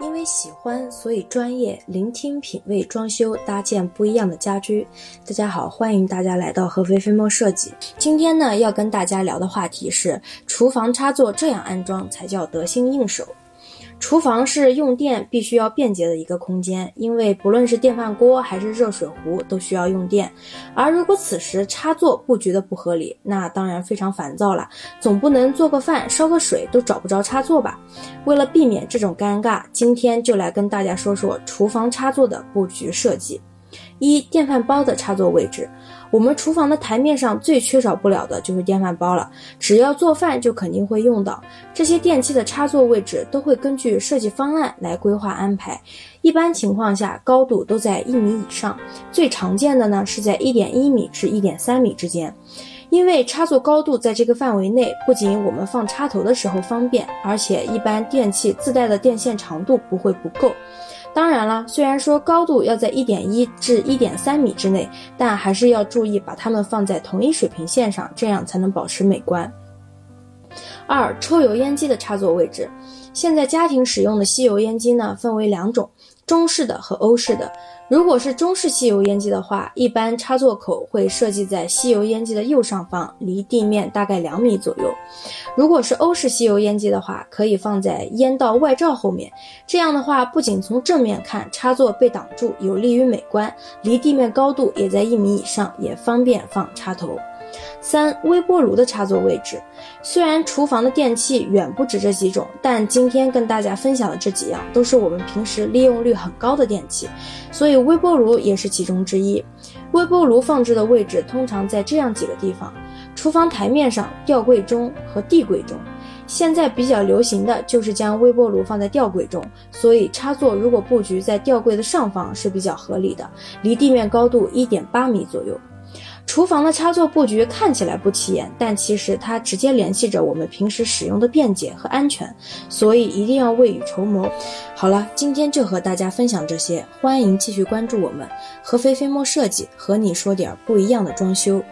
因为喜欢，所以专业聆听、品味装修，搭建不一样的家居。大家好，欢迎大家来到合肥飞墨设计。今天呢，要跟大家聊的话题是：厨房插座这样安装才叫得心应手。厨房是用电必须要便捷的一个空间，因为不论是电饭锅还是热水壶都需要用电。而如果此时插座布局的不合理，那当然非常烦躁了。总不能做个饭、烧个水都找不着插座吧？为了避免这种尴尬，今天就来跟大家说说厨房插座的布局设计。一、电饭煲的插座位置。我们厨房的台面上最缺少不了的就是电饭煲了，只要做饭就肯定会用到。这些电器的插座位置都会根据设计方案来规划安排。一般情况下，高度都在一米以上，最常见的呢是在一点一米至一点三米之间。因为插座高度在这个范围内，不仅我们放插头的时候方便，而且一般电器自带的电线长度不会不够。当然了，虽然说高度要在一点一至一点三米之内，但还是要注意把它们放在同一水平线上，这样才能保持美观。二、抽油烟机的插座位置，现在家庭使用的吸油烟机呢，分为两种。中式的和欧式的，如果是中式吸油烟机的话，一般插座口会设计在吸油烟机的右上方，离地面大概两米左右。如果是欧式吸油烟机的话，可以放在烟道外罩后面。这样的话，不仅从正面看插座被挡住，有利于美观，离地面高度也在一米以上，也方便放插头。三、微波炉的插座位置，虽然厨房的电器远不止这几种，但今天跟大家分享的这几样都是我们平时利用率很高的电器，所以微波炉也是其中之一。微波炉放置的位置通常在这样几个地方：厨房台面上、吊柜中和地柜中。现在比较流行的就是将微波炉放在吊柜中，所以插座如果布局在吊柜的上方是比较合理的，离地面高度一点八米左右。厨房的插座布局看起来不起眼，但其实它直接联系着我们平时使用的便捷和安全，所以一定要未雨绸缪。好了，今天就和大家分享这些，欢迎继续关注我们合肥飞墨设计，和你说点不一样的装修。